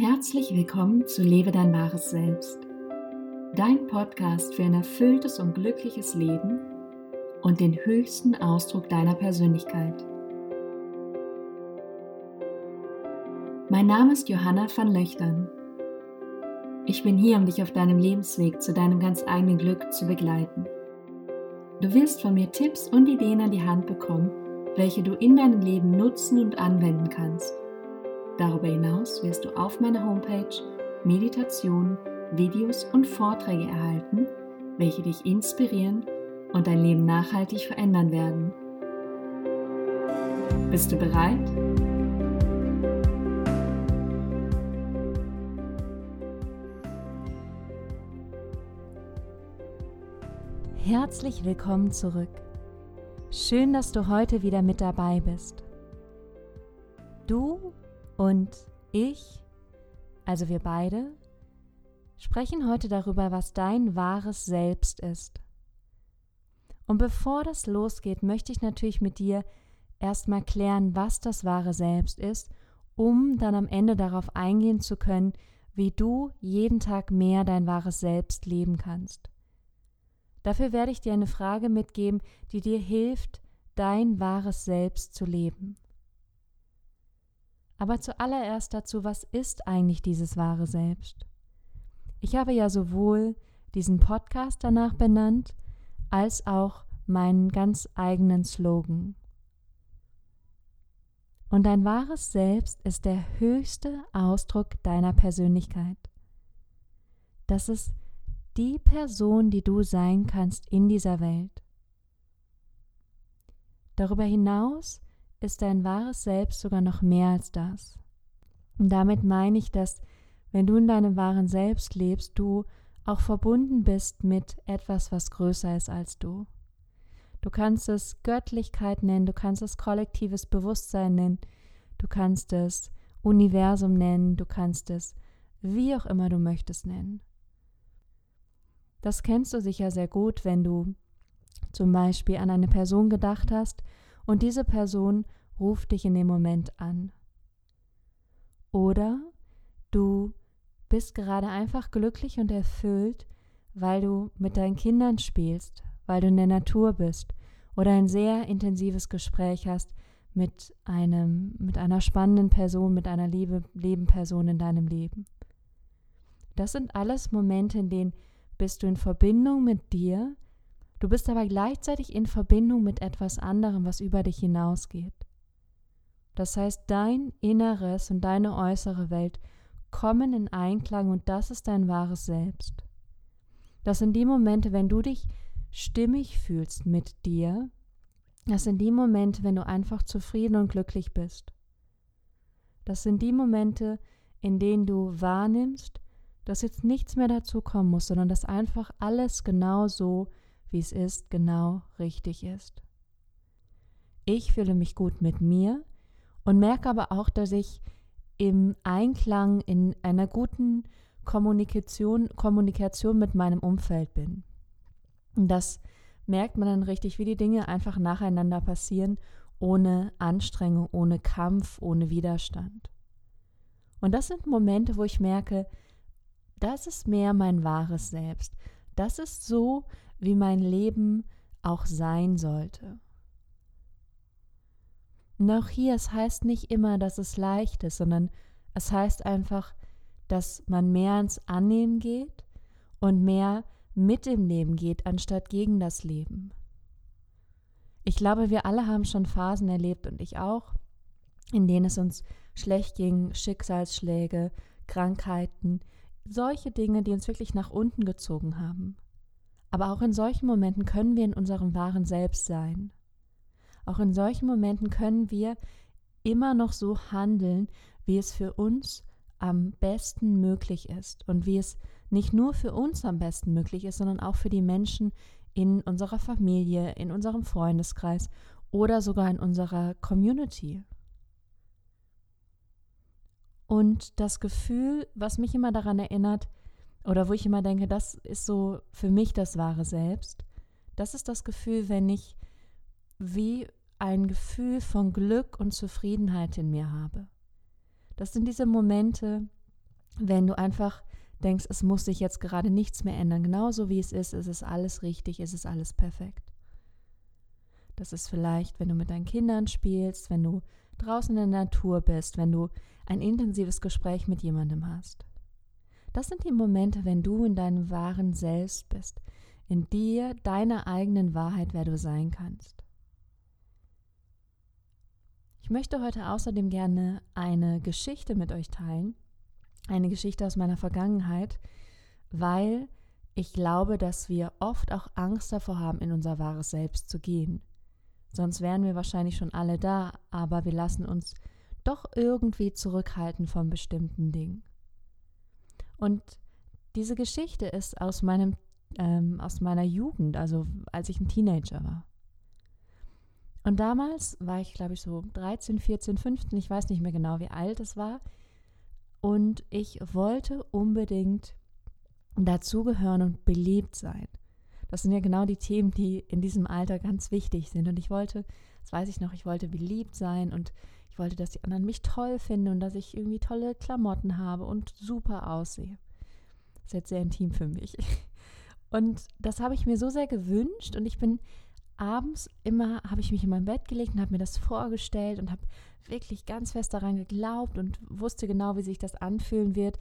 Herzlich willkommen zu Lebe dein wahres Selbst, dein Podcast für ein erfülltes und glückliches Leben und den höchsten Ausdruck deiner Persönlichkeit. Mein Name ist Johanna van Löchtern. Ich bin hier, um dich auf deinem Lebensweg zu deinem ganz eigenen Glück zu begleiten. Du wirst von mir Tipps und Ideen an die Hand bekommen, welche du in deinem Leben nutzen und anwenden kannst. Darüber hinaus wirst du auf meiner Homepage Meditationen, Videos und Vorträge erhalten, welche dich inspirieren und dein Leben nachhaltig verändern werden. Bist du bereit? Herzlich willkommen zurück. Schön, dass du heute wieder mit dabei bist. Du und ich, also wir beide, sprechen heute darüber, was dein wahres Selbst ist. Und bevor das losgeht, möchte ich natürlich mit dir erstmal klären, was das wahre Selbst ist, um dann am Ende darauf eingehen zu können, wie du jeden Tag mehr dein wahres Selbst leben kannst. Dafür werde ich dir eine Frage mitgeben, die dir hilft, dein wahres Selbst zu leben. Aber zuallererst dazu, was ist eigentlich dieses wahre Selbst? Ich habe ja sowohl diesen Podcast danach benannt, als auch meinen ganz eigenen Slogan. Und dein wahres Selbst ist der höchste Ausdruck deiner Persönlichkeit. Das ist die Person, die du sein kannst in dieser Welt. Darüber hinaus ist dein wahres Selbst sogar noch mehr als das. Und damit meine ich, dass wenn du in deinem wahren Selbst lebst, du auch verbunden bist mit etwas, was größer ist als du. Du kannst es Göttlichkeit nennen, du kannst es kollektives Bewusstsein nennen, du kannst es Universum nennen, du kannst es wie auch immer du möchtest nennen. Das kennst du sicher sehr gut, wenn du zum Beispiel an eine Person gedacht hast und diese Person ruft dich in dem Moment an. Oder du bist gerade einfach glücklich und erfüllt, weil du mit deinen Kindern spielst, weil du in der Natur bist oder ein sehr intensives Gespräch hast mit einem, mit einer spannenden Person, mit einer liebe, lieben Person in deinem Leben. Das sind alles Momente, in denen bist du in Verbindung mit dir, du bist aber gleichzeitig in Verbindung mit etwas anderem, was über dich hinausgeht. Das heißt, dein Inneres und deine äußere Welt kommen in Einklang und das ist dein wahres Selbst. Das sind die Momente, wenn du dich stimmig fühlst mit dir, das sind die Momente, wenn du einfach zufrieden und glücklich bist. Das sind die Momente, in denen du wahrnimmst, dass jetzt nichts mehr dazu kommen muss, sondern dass einfach alles genau so, wie es ist, genau richtig ist. Ich fühle mich gut mit mir und merke aber auch, dass ich im Einklang, in einer guten Kommunikation, Kommunikation mit meinem Umfeld bin. Und das merkt man dann richtig, wie die Dinge einfach nacheinander passieren, ohne Anstrengung, ohne Kampf, ohne Widerstand. Und das sind Momente, wo ich merke, das ist mehr mein wahres Selbst. Das ist so, wie mein Leben auch sein sollte. Auch hier, es heißt nicht immer, dass es leicht ist, sondern es heißt einfach, dass man mehr ins Annehmen geht und mehr mit dem Leben geht, anstatt gegen das Leben. Ich glaube, wir alle haben schon Phasen erlebt und ich auch, in denen es uns schlecht ging, Schicksalsschläge, Krankheiten, solche Dinge, die uns wirklich nach unten gezogen haben. Aber auch in solchen Momenten können wir in unserem wahren Selbst sein. Auch in solchen Momenten können wir immer noch so handeln, wie es für uns am besten möglich ist und wie es nicht nur für uns am besten möglich ist, sondern auch für die Menschen in unserer Familie, in unserem Freundeskreis oder sogar in unserer Community. Und das Gefühl, was mich immer daran erinnert, oder wo ich immer denke, das ist so für mich das wahre Selbst, das ist das Gefühl, wenn ich wie ein Gefühl von Glück und Zufriedenheit in mir habe. Das sind diese Momente, wenn du einfach denkst, es muss sich jetzt gerade nichts mehr ändern, genauso wie es ist, es ist alles richtig, es ist alles perfekt. Das ist vielleicht, wenn du mit deinen Kindern spielst, wenn du draußen in der Natur bist, wenn du ein intensives Gespräch mit jemandem hast. Das sind die Momente, wenn du in deinem wahren Selbst bist, in dir, deiner eigenen Wahrheit, wer du sein kannst. Ich möchte heute außerdem gerne eine Geschichte mit euch teilen, eine Geschichte aus meiner Vergangenheit, weil ich glaube, dass wir oft auch Angst davor haben, in unser wahres Selbst zu gehen. Sonst wären wir wahrscheinlich schon alle da, aber wir lassen uns doch irgendwie zurückhalten von bestimmten Dingen. Und diese Geschichte ist aus meinem ähm, aus meiner Jugend, also als ich ein Teenager war. Und damals war ich, glaube ich, so 13, 14, 15, ich weiß nicht mehr genau, wie alt es war. Und ich wollte unbedingt dazugehören und beliebt sein. Das sind ja genau die Themen, die in diesem Alter ganz wichtig sind. Und ich wollte, das weiß ich noch, ich wollte beliebt sein und ich wollte, dass die anderen mich toll finden und dass ich irgendwie tolle Klamotten habe und super aussehe. Das ist jetzt sehr intim für mich. Und das habe ich mir so sehr gewünscht und ich bin abends immer, habe ich mich in mein Bett gelegt und habe mir das vorgestellt und habe wirklich ganz fest daran geglaubt und wusste genau, wie sich das anfühlen wird,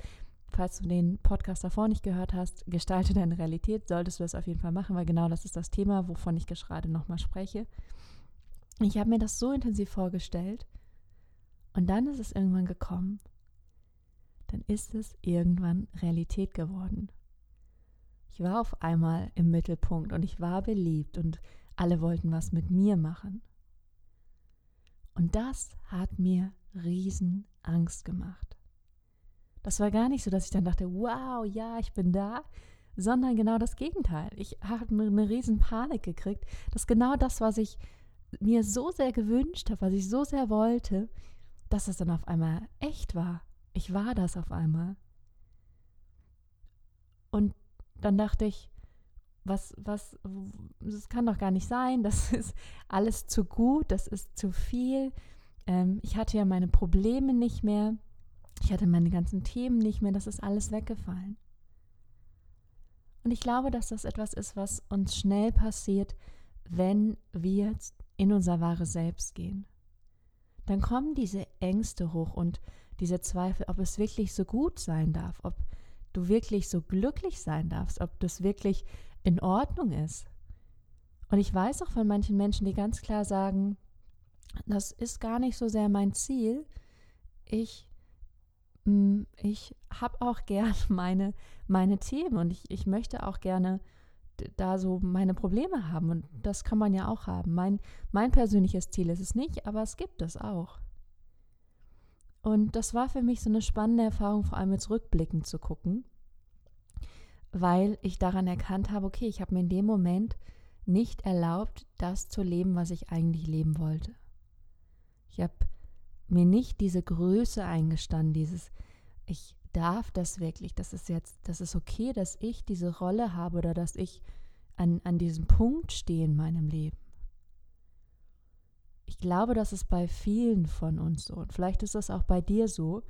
falls du den Podcast davor nicht gehört hast, gestalte deine Realität, solltest du das auf jeden Fall machen, weil genau das ist das Thema, wovon ich gerade nochmal spreche. Ich habe mir das so intensiv vorgestellt und dann ist es irgendwann gekommen. Dann ist es irgendwann Realität geworden. Ich war auf einmal im Mittelpunkt und ich war beliebt und alle wollten was mit mir machen. Und das hat mir riesen Angst gemacht. Das war gar nicht so, dass ich dann dachte, wow, ja, ich bin da, sondern genau das Gegenteil. Ich habe eine riesen Panik gekriegt, dass genau das, was ich mir so sehr gewünscht habe, was ich so sehr wollte, dass es dann auf einmal echt war. Ich war das auf einmal. Und dann dachte ich, was, was, das kann doch gar nicht sein, das ist alles zu gut, das ist zu viel. Ähm, ich hatte ja meine Probleme nicht mehr. Ich hatte meine ganzen Themen nicht mehr, das ist alles weggefallen. Und ich glaube, dass das etwas ist, was uns schnell passiert, wenn wir in unser wahres Selbst gehen. Dann kommen diese Ängste hoch und diese Zweifel, ob es wirklich so gut sein darf, ob du wirklich so glücklich sein darfst, ob das wirklich in Ordnung ist. Und ich weiß auch von manchen Menschen, die ganz klar sagen, das ist gar nicht so sehr mein Ziel. Ich Mm, ich habe auch gern meine, meine Themen und ich, ich möchte auch gerne da so meine Probleme haben und das kann man ja auch haben. Mein, mein persönliches Ziel ist es nicht, aber es gibt es auch. Und das war für mich so eine spannende Erfahrung, vor allem jetzt rückblickend zu gucken, weil ich daran erkannt habe, okay, ich habe mir in dem Moment nicht erlaubt, das zu leben, was ich eigentlich leben wollte. Ich habe mir nicht diese Größe eingestanden, dieses, ich darf das wirklich, das ist jetzt, das ist okay, dass ich diese Rolle habe oder dass ich an, an diesem Punkt stehe in meinem Leben. Ich glaube, das ist bei vielen von uns so. Und vielleicht ist das auch bei dir so,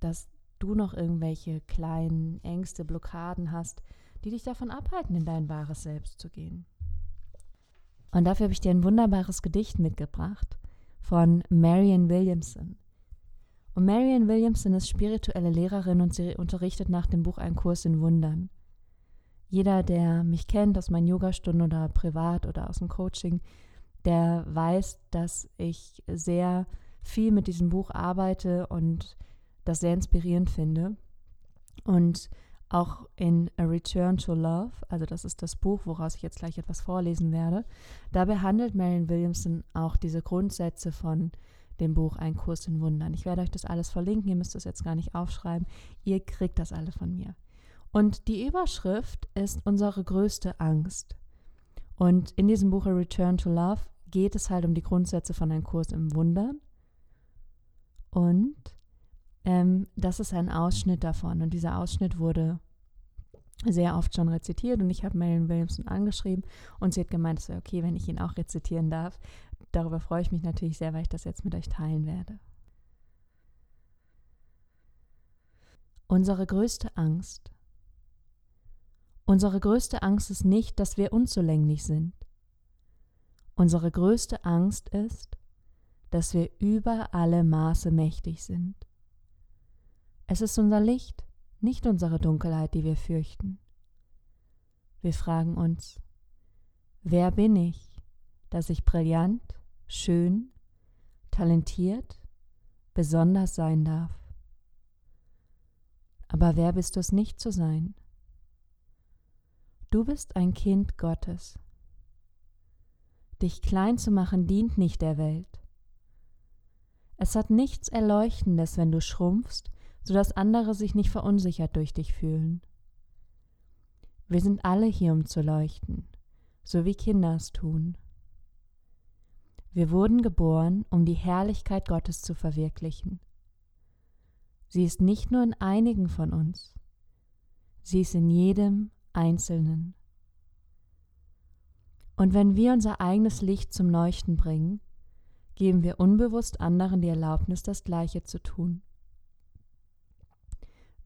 dass du noch irgendwelche kleinen Ängste, Blockaden hast, die dich davon abhalten, in dein wahres Selbst zu gehen. Und dafür habe ich dir ein wunderbares Gedicht mitgebracht von Marian Williamson. Und Marian Williamson ist spirituelle Lehrerin und sie unterrichtet nach dem Buch einen Kurs in Wundern. Jeder, der mich kennt aus meinen Yogastunden oder privat oder aus dem Coaching, der weiß, dass ich sehr viel mit diesem Buch arbeite und das sehr inspirierend finde. Und auch in A Return to Love, also das ist das Buch, woraus ich jetzt gleich etwas vorlesen werde, da behandelt Marion Williamson auch diese Grundsätze von dem Buch Ein Kurs in Wundern. Ich werde euch das alles verlinken, ihr müsst das jetzt gar nicht aufschreiben, ihr kriegt das alle von mir. Und die Überschrift ist unsere größte Angst. Und in diesem Buch A Return to Love geht es halt um die Grundsätze von Ein Kurs im Wundern. Und ähm, das ist ein Ausschnitt davon. Und dieser Ausschnitt wurde sehr oft schon rezitiert und ich habe Marion Williamson angeschrieben und sie hat gemeint, es wäre okay, wenn ich ihn auch rezitieren darf. Darüber freue ich mich natürlich sehr, weil ich das jetzt mit euch teilen werde. Unsere größte Angst. Unsere größte Angst ist nicht, dass wir unzulänglich sind. Unsere größte Angst ist, dass wir über alle Maße mächtig sind. Es ist unser Licht, nicht unsere Dunkelheit, die wir fürchten. Wir fragen uns, wer bin ich, dass ich brillant, schön, talentiert, besonders sein darf? Aber wer bist du es nicht zu sein? Du bist ein Kind Gottes. Dich klein zu machen dient nicht der Welt. Es hat nichts Erleuchtendes, wenn du schrumpfst, sodass andere sich nicht verunsichert durch dich fühlen. Wir sind alle hier, um zu leuchten, so wie Kinder es tun. Wir wurden geboren, um die Herrlichkeit Gottes zu verwirklichen. Sie ist nicht nur in einigen von uns, sie ist in jedem Einzelnen. Und wenn wir unser eigenes Licht zum Leuchten bringen, geben wir unbewusst anderen die Erlaubnis, das Gleiche zu tun.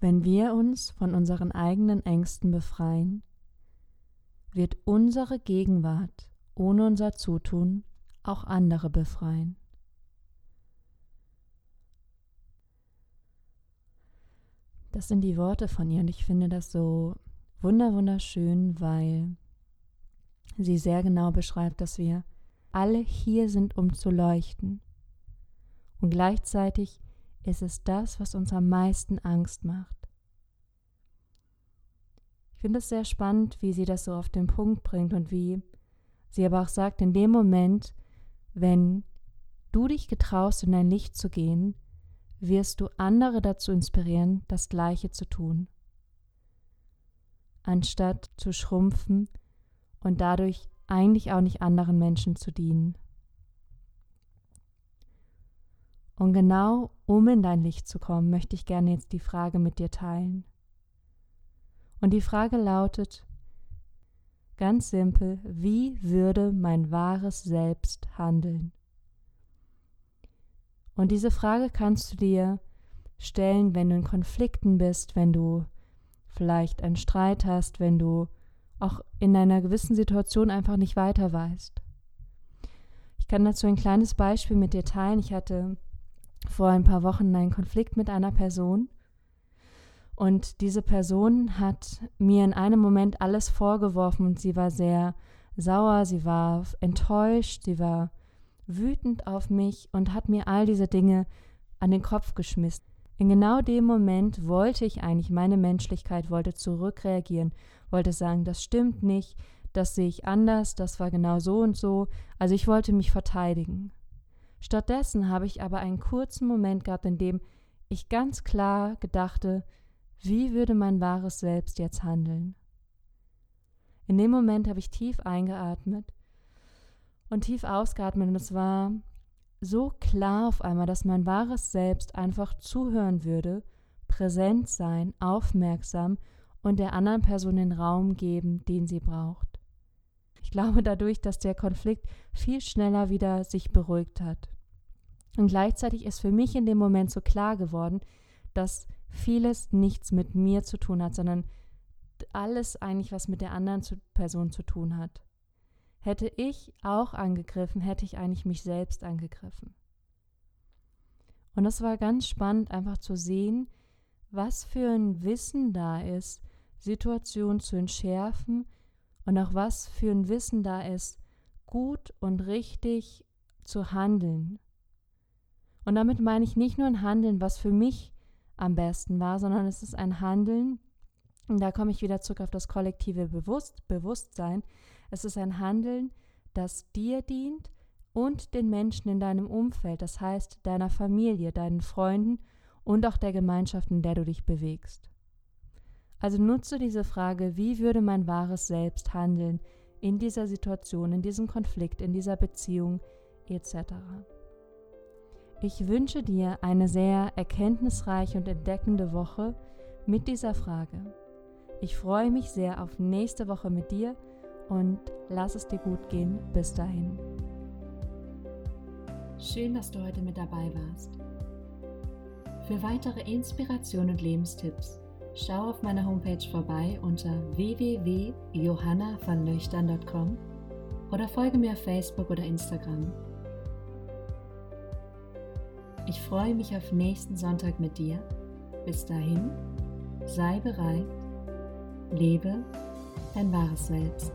Wenn wir uns von unseren eigenen Ängsten befreien, wird unsere Gegenwart ohne unser Zutun auch andere befreien. Das sind die Worte von ihr und ich finde das so wunderschön, weil sie sehr genau beschreibt, dass wir alle hier sind, um zu leuchten. Und gleichzeitig ist es das, was uns am meisten Angst macht. Ich finde es sehr spannend, wie sie das so auf den Punkt bringt und wie sie aber auch sagt, in dem Moment, wenn du dich getraust, in dein Licht zu gehen, wirst du andere dazu inspirieren, das Gleiche zu tun, anstatt zu schrumpfen und dadurch eigentlich auch nicht anderen Menschen zu dienen. Und genau um in dein Licht zu kommen, möchte ich gerne jetzt die Frage mit dir teilen. Und die Frage lautet ganz simpel, wie würde mein wahres Selbst handeln? Und diese Frage kannst du dir stellen, wenn du in Konflikten bist, wenn du vielleicht einen Streit hast, wenn du auch in einer gewissen Situation einfach nicht weiter weißt. Ich kann dazu ein kleines Beispiel mit dir teilen. Ich hatte vor ein paar Wochen einen Konflikt mit einer Person und diese Person hat mir in einem Moment alles vorgeworfen und sie war sehr sauer, sie war enttäuscht, sie war wütend auf mich und hat mir all diese Dinge an den Kopf geschmissen. In genau dem Moment wollte ich eigentlich, meine Menschlichkeit wollte zurückreagieren, wollte sagen, das stimmt nicht, das sehe ich anders, das war genau so und so, also ich wollte mich verteidigen. Stattdessen habe ich aber einen kurzen Moment gehabt, in dem ich ganz klar gedachte, wie würde mein wahres Selbst jetzt handeln? In dem Moment habe ich tief eingeatmet und tief ausgeatmet und es war so klar auf einmal, dass mein wahres Selbst einfach zuhören würde, präsent sein, aufmerksam und der anderen Person den Raum geben, den sie braucht. Ich glaube dadurch, dass der Konflikt viel schneller wieder sich beruhigt hat. Und gleichzeitig ist für mich in dem Moment so klar geworden, dass vieles nichts mit mir zu tun hat, sondern alles eigentlich was mit der anderen Person zu tun hat. Hätte ich auch angegriffen, hätte ich eigentlich mich selbst angegriffen. Und es war ganz spannend, einfach zu sehen, was für ein Wissen da ist, Situationen zu entschärfen und auch was für ein Wissen da ist, gut und richtig zu handeln. Und damit meine ich nicht nur ein Handeln, was für mich am besten war, sondern es ist ein Handeln, und da komme ich wieder zurück auf das kollektive Bewusst Bewusstsein, es ist ein Handeln, das dir dient und den Menschen in deinem Umfeld, das heißt deiner Familie, deinen Freunden und auch der Gemeinschaft, in der du dich bewegst. Also nutze diese Frage, wie würde mein wahres Selbst handeln in dieser Situation, in diesem Konflikt, in dieser Beziehung etc. Ich wünsche dir eine sehr erkenntnisreiche und entdeckende Woche mit dieser Frage. Ich freue mich sehr auf nächste Woche mit dir und lass es dir gut gehen. Bis dahin. Schön, dass du heute mit dabei warst. Für weitere Inspiration und Lebenstipps schau auf meiner Homepage vorbei unter www.johannavanlöchtern.com oder folge mir auf Facebook oder Instagram. Ich freue mich auf nächsten Sonntag mit dir. Bis dahin, sei bereit, lebe dein wahres Selbst.